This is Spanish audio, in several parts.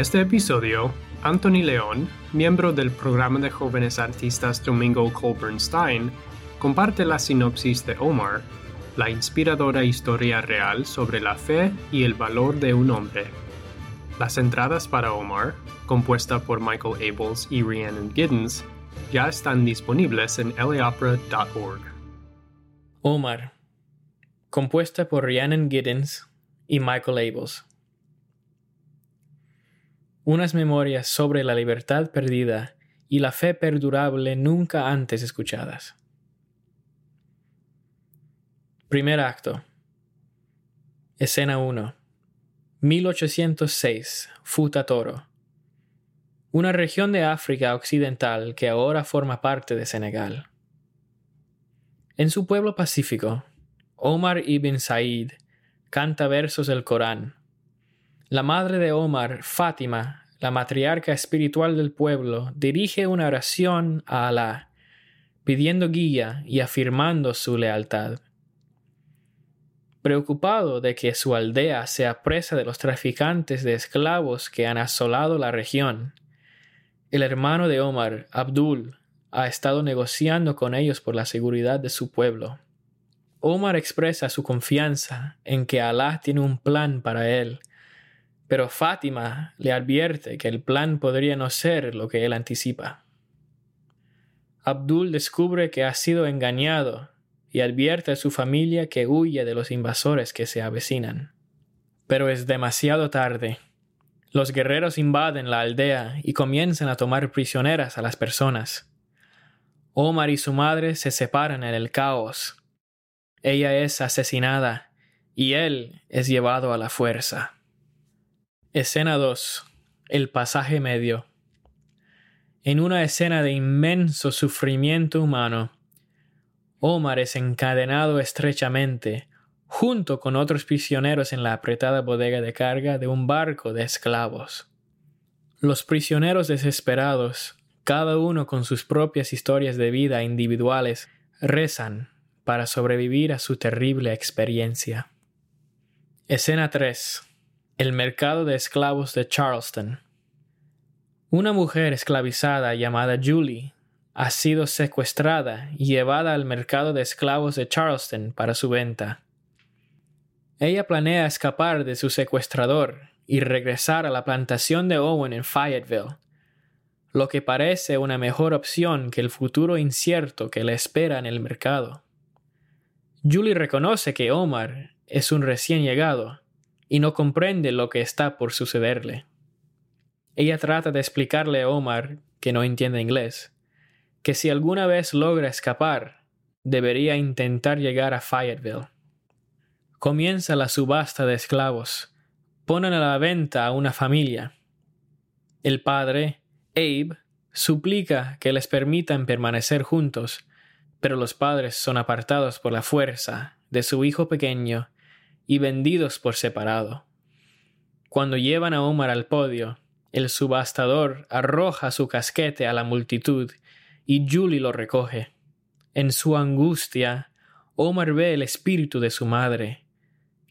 este episodio, Anthony León, miembro del programa de jóvenes artistas Domingo Colburn Stein, comparte la sinopsis de Omar, la inspiradora historia real sobre la fe y el valor de un hombre. Las entradas para Omar, compuesta por Michael Abels y Rhiannon Giddens, ya están disponibles en laopera.org. Omar, compuesta por Rhiannon Giddens y Michael Abels. Unas memorias sobre la libertad perdida y la fe perdurable nunca antes escuchadas. Primer acto. Escena 1. 1806. Futatoro. Una región de África Occidental que ahora forma parte de Senegal. En su pueblo pacífico, Omar ibn Said canta versos del Corán. La madre de Omar, Fátima, la matriarca espiritual del pueblo, dirige una oración a Alá, pidiendo guía y afirmando su lealtad. Preocupado de que su aldea sea presa de los traficantes de esclavos que han asolado la región, el hermano de Omar, Abdul, ha estado negociando con ellos por la seguridad de su pueblo. Omar expresa su confianza en que Alá tiene un plan para él, pero Fátima le advierte que el plan podría no ser lo que él anticipa. Abdul descubre que ha sido engañado y advierte a su familia que huye de los invasores que se avecinan. Pero es demasiado tarde. Los guerreros invaden la aldea y comienzan a tomar prisioneras a las personas. Omar y su madre se separan en el caos. Ella es asesinada y él es llevado a la fuerza. Escena 2. El pasaje medio. En una escena de inmenso sufrimiento humano, Omar es encadenado estrechamente, junto con otros prisioneros en la apretada bodega de carga de un barco de esclavos. Los prisioneros desesperados, cada uno con sus propias historias de vida individuales, rezan para sobrevivir a su terrible experiencia. Escena 3. El mercado de esclavos de Charleston. Una mujer esclavizada llamada Julie ha sido secuestrada y llevada al mercado de esclavos de Charleston para su venta. Ella planea escapar de su secuestrador y regresar a la plantación de Owen en Fayetteville, lo que parece una mejor opción que el futuro incierto que le espera en el mercado. Julie reconoce que Omar es un recién llegado y no comprende lo que está por sucederle. Ella trata de explicarle a Omar, que no entiende inglés, que si alguna vez logra escapar, debería intentar llegar a Fayetteville. Comienza la subasta de esclavos. Ponen a la venta a una familia. El padre, Abe, suplica que les permitan permanecer juntos, pero los padres son apartados por la fuerza de su hijo pequeño y vendidos por separado. Cuando llevan a Omar al podio, el subastador arroja su casquete a la multitud y Julie lo recoge. En su angustia, Omar ve el espíritu de su madre,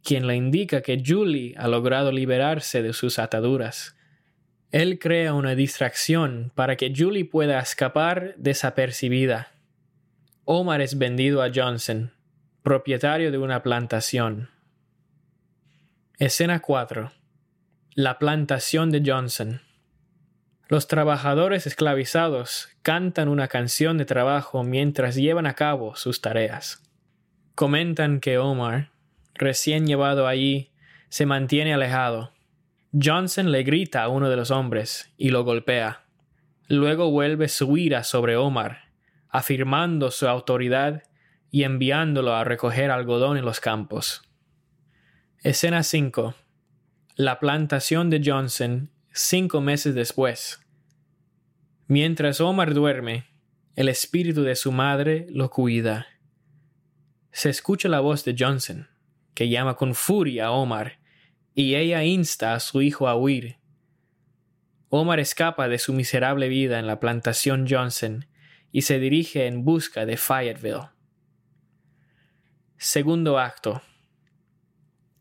quien le indica que Julie ha logrado liberarse de sus ataduras. Él crea una distracción para que Julie pueda escapar desapercibida. Omar es vendido a Johnson, propietario de una plantación. Escena 4. La plantación de Johnson. Los trabajadores esclavizados cantan una canción de trabajo mientras llevan a cabo sus tareas. Comentan que Omar, recién llevado allí, se mantiene alejado. Johnson le grita a uno de los hombres y lo golpea. Luego vuelve su ira sobre Omar, afirmando su autoridad y enviándolo a recoger algodón en los campos. Escena 5. La plantación de Johnson cinco meses después. Mientras Omar duerme, el espíritu de su madre lo cuida. Se escucha la voz de Johnson, que llama con furia a Omar, y ella insta a su hijo a huir. Omar escapa de su miserable vida en la plantación Johnson y se dirige en busca de Fayetteville. Segundo acto.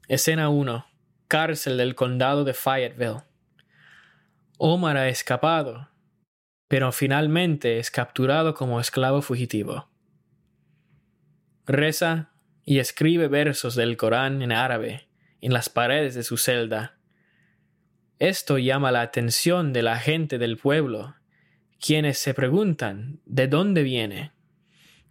Escena 1. Cárcel del condado de Fayetteville. Omar ha escapado, pero finalmente es capturado como esclavo fugitivo. Reza y escribe versos del Corán en árabe en las paredes de su celda. Esto llama la atención de la gente del pueblo, quienes se preguntan ¿de dónde viene?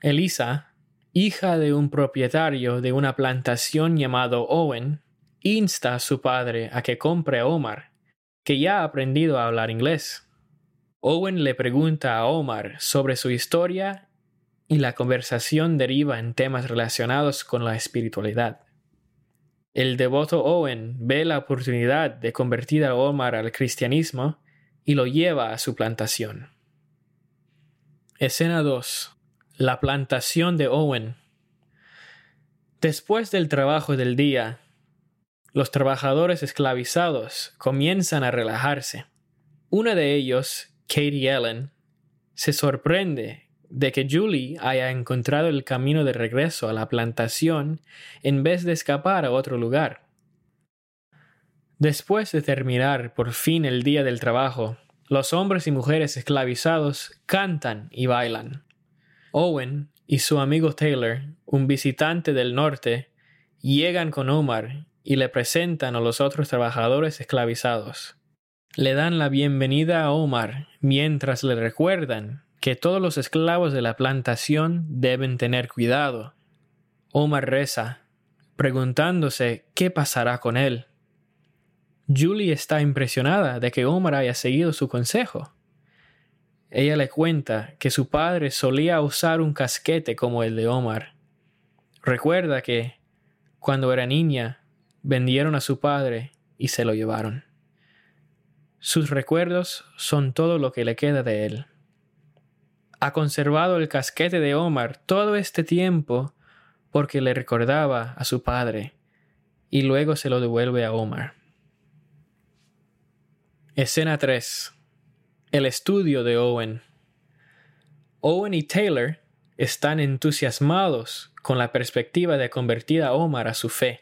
Elisa, hija de un propietario de una plantación llamado Owen, insta a su padre a que compre a Omar, que ya ha aprendido a hablar inglés. Owen le pregunta a Omar sobre su historia y la conversación deriva en temas relacionados con la espiritualidad. El devoto Owen ve la oportunidad de convertir a Omar al cristianismo y lo lleva a su plantación. Escena 2. La plantación de Owen. Después del trabajo del día, los trabajadores esclavizados comienzan a relajarse. Una de ellos, Katie Ellen, se sorprende de que Julie haya encontrado el camino de regreso a la plantación en vez de escapar a otro lugar. Después de terminar por fin el día del trabajo, los hombres y mujeres esclavizados cantan y bailan. Owen y su amigo Taylor, un visitante del norte, llegan con Omar y le presentan a los otros trabajadores esclavizados. Le dan la bienvenida a Omar mientras le recuerdan que todos los esclavos de la plantación deben tener cuidado. Omar reza, preguntándose qué pasará con él. Julie está impresionada de que Omar haya seguido su consejo. Ella le cuenta que su padre solía usar un casquete como el de Omar. Recuerda que, cuando era niña, vendieron a su padre y se lo llevaron. Sus recuerdos son todo lo que le queda de él ha conservado el casquete de Omar todo este tiempo porque le recordaba a su padre y luego se lo devuelve a Omar. Escena 3. El estudio de Owen. Owen y Taylor están entusiasmados con la perspectiva de convertir a Omar a su fe,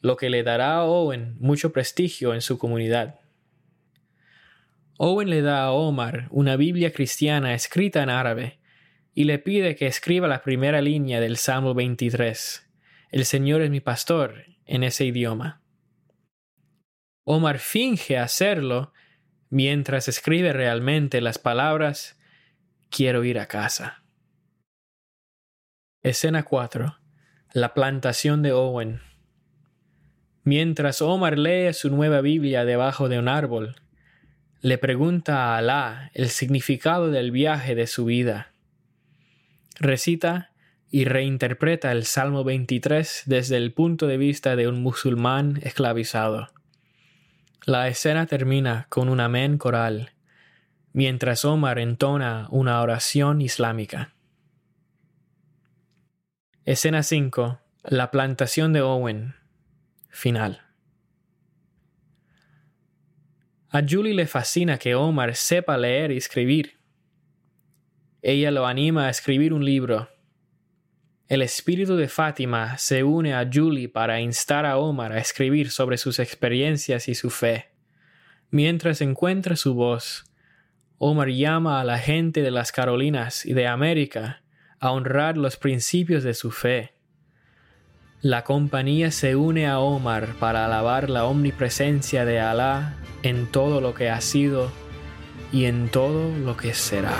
lo que le dará a Owen mucho prestigio en su comunidad. Owen le da a Omar una Biblia cristiana escrita en árabe y le pide que escriba la primera línea del Salmo 23, El Señor es mi pastor, en ese idioma. Omar finge hacerlo mientras escribe realmente las palabras Quiero ir a casa. Escena 4. La plantación de Owen. Mientras Omar lee su nueva Biblia debajo de un árbol, le pregunta a Alá el significado del viaje de su vida. Recita y reinterpreta el Salmo 23 desde el punto de vista de un musulmán esclavizado. La escena termina con un amén coral, mientras Omar entona una oración islámica. Escena 5. La plantación de Owen. Final. A Julie le fascina que Omar sepa leer y escribir. Ella lo anima a escribir un libro. El espíritu de Fátima se une a Julie para instar a Omar a escribir sobre sus experiencias y su fe. Mientras encuentra su voz, Omar llama a la gente de las Carolinas y de América a honrar los principios de su fe. La compañía se une a Omar para alabar la omnipresencia de Alá en todo lo que ha sido y en todo lo que será.